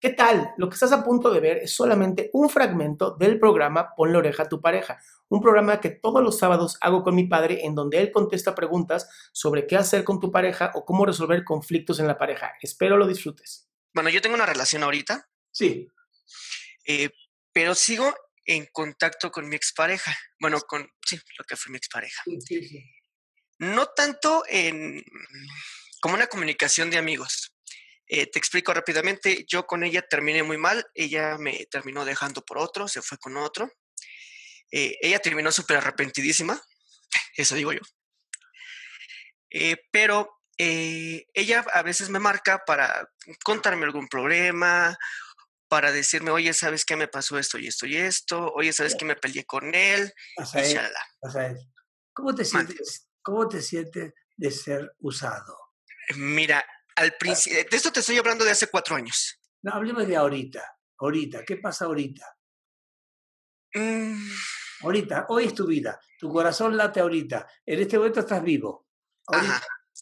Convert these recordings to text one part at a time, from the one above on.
¿Qué tal? Lo que estás a punto de ver es solamente un fragmento del programa Pon la oreja a tu pareja, un programa que todos los sábados hago con mi padre en donde él contesta preguntas sobre qué hacer con tu pareja o cómo resolver conflictos en la pareja. Espero lo disfrutes. Bueno, yo tengo una relación ahorita. Sí. Eh, pero sigo en contacto con mi expareja. Bueno, con, sí, lo que fue mi expareja. Sí, sí, sí. No tanto en como una comunicación de amigos. Eh, te explico rápidamente, yo con ella terminé muy mal, ella me terminó dejando por otro, se fue con otro. Eh, ella terminó súper arrepentidísima, eso digo yo. Eh, pero ella a veces me marca para contarme algún problema, para decirme, oye, ¿sabes qué me pasó esto y esto y esto? Oye, ¿sabes qué me peleé con él? ¿Cómo te sientes? ¿Cómo te sientes de ser usado? Mira, al principio, de esto te estoy hablando de hace cuatro años. No, hablemos de ahorita. Ahorita, ¿qué pasa ahorita? Mm. Ahorita, hoy es tu vida. Tu corazón late ahorita. En este momento estás vivo.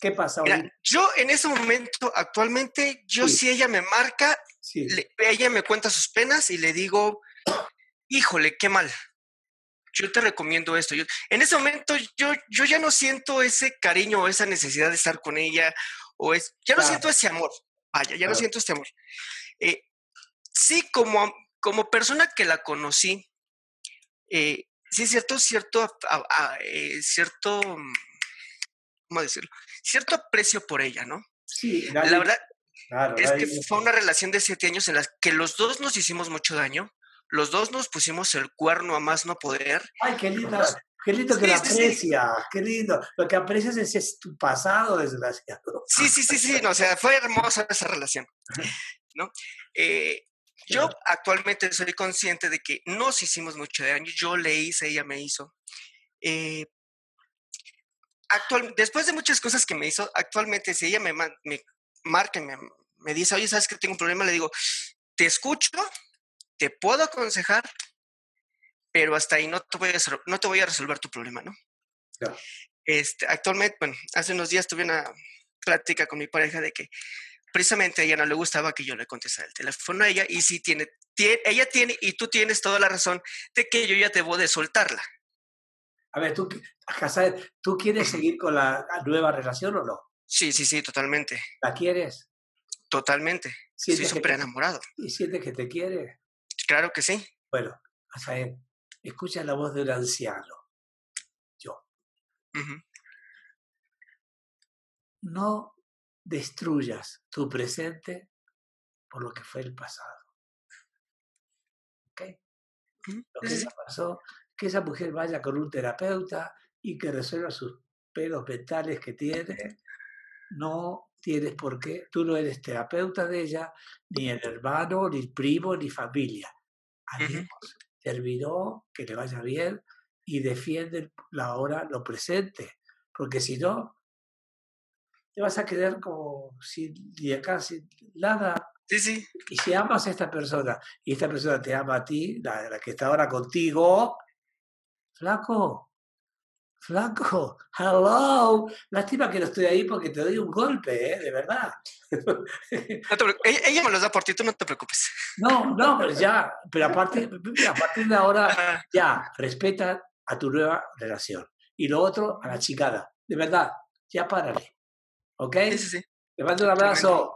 ¿Qué pasa ahorita? yo en ese momento, actualmente, yo si ella me marca, ella me cuenta sus penas y le digo, híjole, qué mal. Yo te recomiendo esto. en ese momento yo, yo ya no siento ese cariño o esa necesidad de estar con ella o es, ya no siento ese amor, vaya, ya no siento este amor. Eh, sí, como, como persona que la conocí, eh, sí cierto, cierto, eh, cierto, ¿cómo decirlo? Cierto aprecio por ella, ¿no? Sí, la verdad es que fue una relación de siete años en la que los dos nos hicimos mucho daño, los dos nos pusimos el cuerno a más no poder. Ay, qué linda, Qué lindo que lo aprecias, qué lindo. Lo que aprecias es, tu pasado, desgraciado. Sí, sí, sí, sí, no, o sea, fue hermosa esa relación, ¿no? Eh, yo actualmente soy consciente de que nos hicimos mucho daño, yo le hice, ella me hizo. Eh, actual, después de muchas cosas que me hizo, actualmente si ella me, me marca, me, me dice, oye, ¿sabes que tengo un problema? Le digo, te escucho, te puedo aconsejar, pero hasta ahí no te voy a, no te voy a resolver tu problema, ¿no? Este, actualmente, bueno, hace unos días tuve una plática con mi pareja de que precisamente a ella no le gustaba que yo le contestara el teléfono a ella y sí tiene, tiene, ella tiene y tú tienes toda la razón de que yo ya debo de soltarla. A ver, tú, ¿tú quieres seguir con la nueva relación o no? Sí, sí, sí, totalmente. ¿La quieres? Totalmente. Estoy súper enamorado. ¿Y sientes que te quiere? Claro que sí. Bueno, Azael, escucha la voz del anciano. Yo. No destruyas tu presente por lo que fue el pasado. ¿Ok? Lo que pasó, que esa mujer vaya con un terapeuta y que resuelva sus pelos mentales que tiene. No tienes por qué, tú no eres terapeuta de ella, ni el hermano, ni el primo, ni familia. Adiós olvidó, que le vaya bien y defiende la hora, lo presente, porque si no, te vas a quedar como sin, de acá, sin nada. Sí, sí. Y si amas a esta persona y esta persona te ama a ti, la, la que está ahora contigo, flaco, Flaco, hello. Lástima que no estoy ahí porque te doy un golpe, ¿eh? de verdad. ella, me los da por ti, tú no te preocupes. No, no, pero ya, pero a partir, a partir de ahora, ya, respeta a tu nueva relación. Y lo otro, a la chicada. De verdad, ya párale. ¿Ok? Sí, sí, sí. Te mando un abrazo.